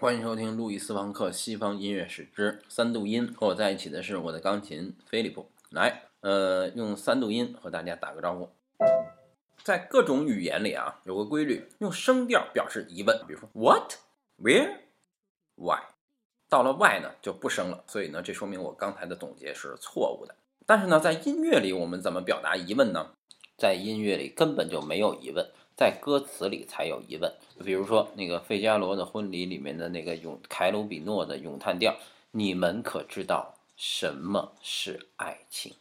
欢迎收听路易斯·王克《西方音乐史之三度音》，和我在一起的是我的钢琴菲利普。来，呃，用三度音和大家打个招呼。在各种语言里啊，有个规律，用声调表示疑问，比如说 What、Where、Why，到了 Why 呢就不升了。所以呢，这说明我刚才的总结是错误的。但是呢，在音乐里，我们怎么表达疑问呢？在音乐里根本就没有疑问。在歌词里才有疑问，比如说那个费加罗的婚礼里面的那个咏凯鲁比诺的咏叹调，你们可知道什么是爱情？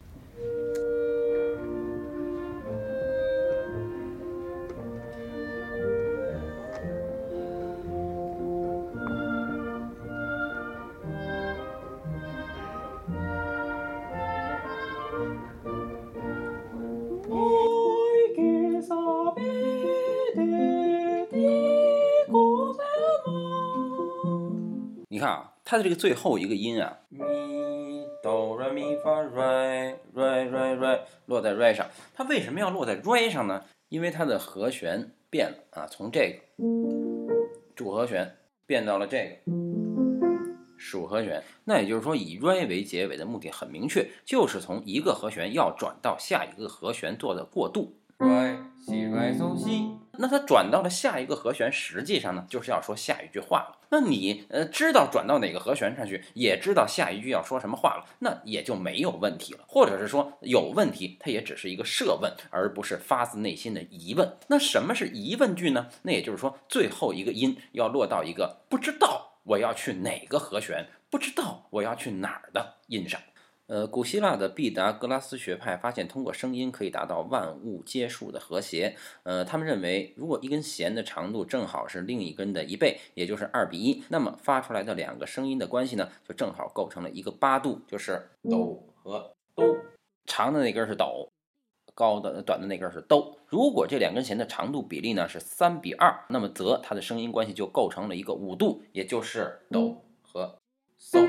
你看啊，它的这个最后一个音啊，咪哆来咪发来来来来，落在来上。它为什么要落在来上呢？因为它的和弦变了啊，从这个主和弦变到了这个属和弦。那也就是说，以来为结尾的目的很明确，就是从一个和弦要转到下一个和弦做的过渡。来西来嗦西。那它转到了下一个和弦，实际上呢，就是要说下一句话了。那你呃知道转到哪个和弦上去，也知道下一句要说什么话了，那也就没有问题了。或者是说有问题，它也只是一个设问，而不是发自内心的疑问。那什么是疑问句呢？那也就是说最后一个音要落到一个不知道我要去哪个和弦，不知道我要去哪儿的音上。呃，古希腊的毕达哥拉斯学派发现，通过声音可以达到万物皆数的和谐。呃，他们认为，如果一根弦的长度正好是另一根的一倍，也就是二比一，那么发出来的两个声音的关系呢，就正好构成了一个八度，就是哆和哆。长的那根是哆，高的短的那根是哆。如果这两根弦的长度比例呢是三比二，那么则它的声音关系就构成了一个五度，也就是哆和嗦。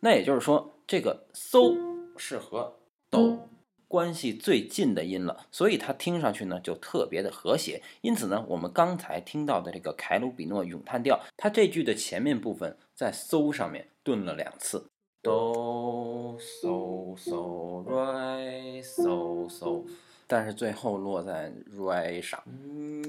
那也就是说。这个嗦是和哆关系最近的音了，所以它听上去呢就特别的和谐。因此呢，我们刚才听到的这个凯鲁比诺咏叹调，它这句的前面部分在嗦上面顿了两次，哆嗦嗦来嗦嗦，但是最后落在瑞上，咪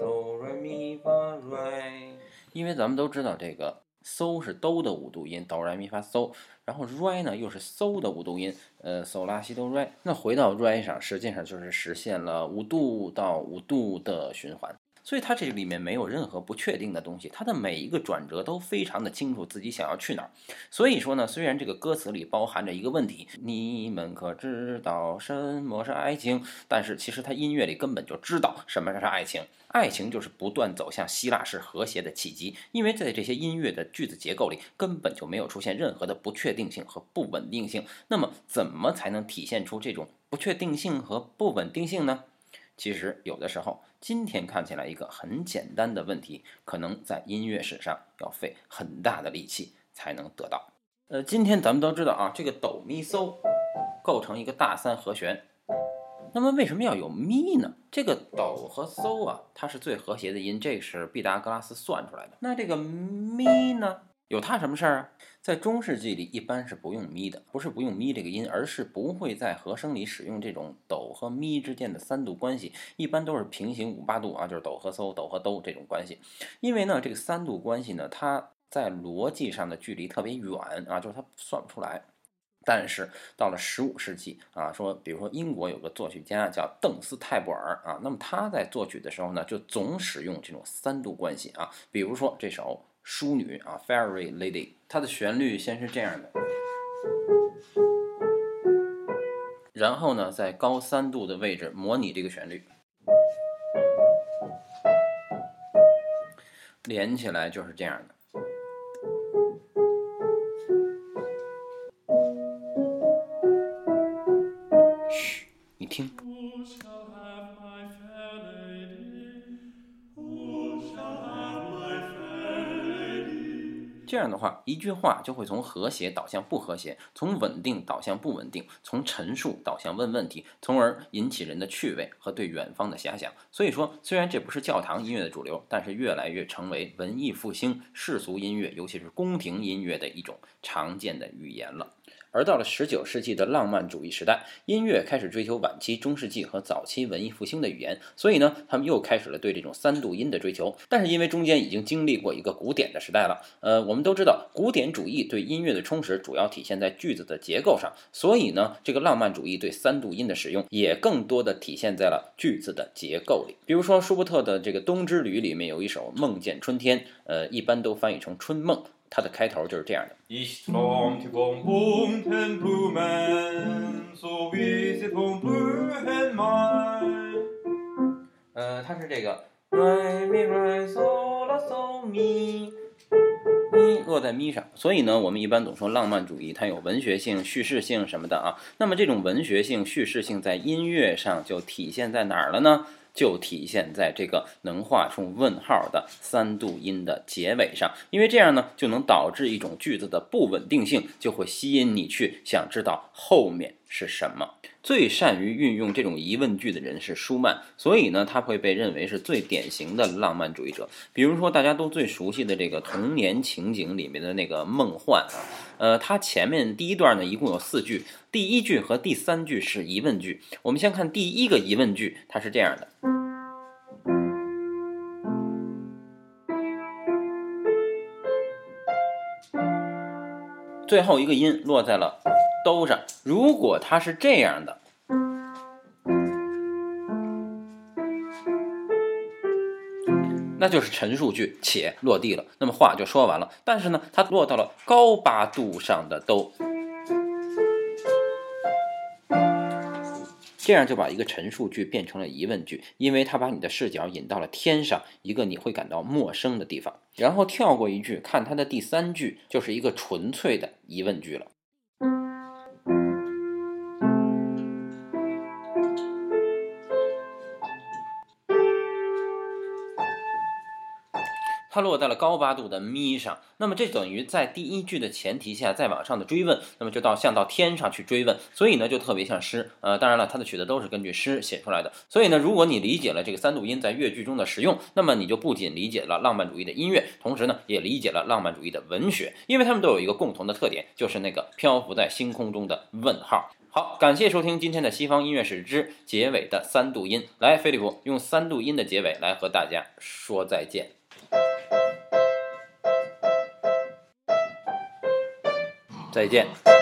哆来咪发瑞。因为咱们都知道这个。嗦是哆的五度音，哆来咪发嗦，然后瑞呢又是嗦的五度音，呃，嗦拉西哆瑞。那回到瑞上，实际上就是实现了五度到五度的循环。所以它这里面没有任何不确定的东西，它的每一个转折都非常的清楚自己想要去哪儿。所以说呢，虽然这个歌词里包含着一个问题，你们可知道什么是爱情？但是其实它音乐里根本就知道什么是爱情。爱情就是不断走向希腊式和谐的契机，因为在这些音乐的句子结构里根本就没有出现任何的不确定性和不稳定性。那么怎么才能体现出这种不确定性和不稳定性呢？其实有的时候，今天看起来一个很简单的问题，可能在音乐史上要费很大的力气才能得到。呃，今天咱们都知道啊，这个哆咪嗦构成一个大三和弦，那么为什么要有咪呢？这个哆和嗦啊，它是最和谐的音，这是毕达哥拉斯算出来的。那这个咪呢？有它什么事儿啊？在中世纪里，一般是不用咪的，不是不用咪这个音，而是不会在和声里使用这种哆和咪之间的三度关系，一般都是平行五八度啊，就是哆和嗦、哆和哆这种关系。因为呢，这个三度关系呢，它在逻辑上的距离特别远啊，就是它算不出来。但是到了十五世纪啊，说比如说英国有个作曲家叫邓斯泰布尔啊，那么他在作曲的时候呢，就总使用这种三度关系啊，比如说这首。淑女啊，Fairy Lady，它的旋律先是这样的，然后呢，在高三度的位置模拟这个旋律，连起来就是这样的。嘘，你听。这样的话，一句话就会从和谐导向不和谐，从稳定导向不稳定，从陈述导向问问题，从而引起人的趣味和对远方的遐想。所以说，虽然这不是教堂音乐的主流，但是越来越成为文艺复兴世俗音乐，尤其是宫廷音乐的一种常见的语言了。而到了十九世纪的浪漫主义时代，音乐开始追求晚期中世纪和早期文艺复兴的语言，所以呢，他们又开始了对这种三度音的追求。但是因为中间已经经历过一个古典的时代了，呃，我们都知道古典主义对音乐的充实主要体现在句子的结构上，所以呢，这个浪漫主义对三度音的使用也更多的体现在了句子的结构里。比如说舒伯特的这个《冬之旅》里面有一首《梦见春天》，呃，一般都翻译成春梦。它的开头就是这样的。呃，它是这个落在咪上，所以呢，我们一般总说浪漫主义它有文学性、叙事性什么的啊。那么这种文学性、叙事性在音乐上就体现在哪儿了呢？就体现在这个能画出问号的三度音的结尾上，因为这样呢，就能导致一种句子的不稳定性，就会吸引你去想知道后面是什么。最善于运用这种疑问句的人是舒曼，所以呢，他会被认为是最典型的浪漫主义者。比如说，大家都最熟悉的这个童年情景里面的那个梦幻啊，呃，它前面第一段呢一共有四句，第一句和第三句是疑问句。我们先看第一个疑问句，它是这样的。最后一个音落在了兜上。如果它是这样的，那就是陈述句，且落地了，那么话就说完了。但是呢，它落到了高八度上的兜。这样就把一个陈述句变成了疑问句，因为它把你的视角引到了天上一个你会感到陌生的地方，然后跳过一句，看它的第三句就是一个纯粹的疑问句了。它落在了高八度的咪上，那么这等于在第一句的前提下再往上的追问，那么就到像到天上去追问，所以呢就特别像诗。呃，当然了，它的曲子都是根据诗写出来的，所以呢，如果你理解了这个三度音在乐句中的使用，那么你就不仅理解了浪漫主义的音乐，同时呢也理解了浪漫主义的文学，因为他们都有一个共同的特点，就是那个漂浮在星空中的问号。好，感谢收听今天的西方音乐史之结尾的三度音。来，飞利浦用三度音的结尾来和大家说再见。再见。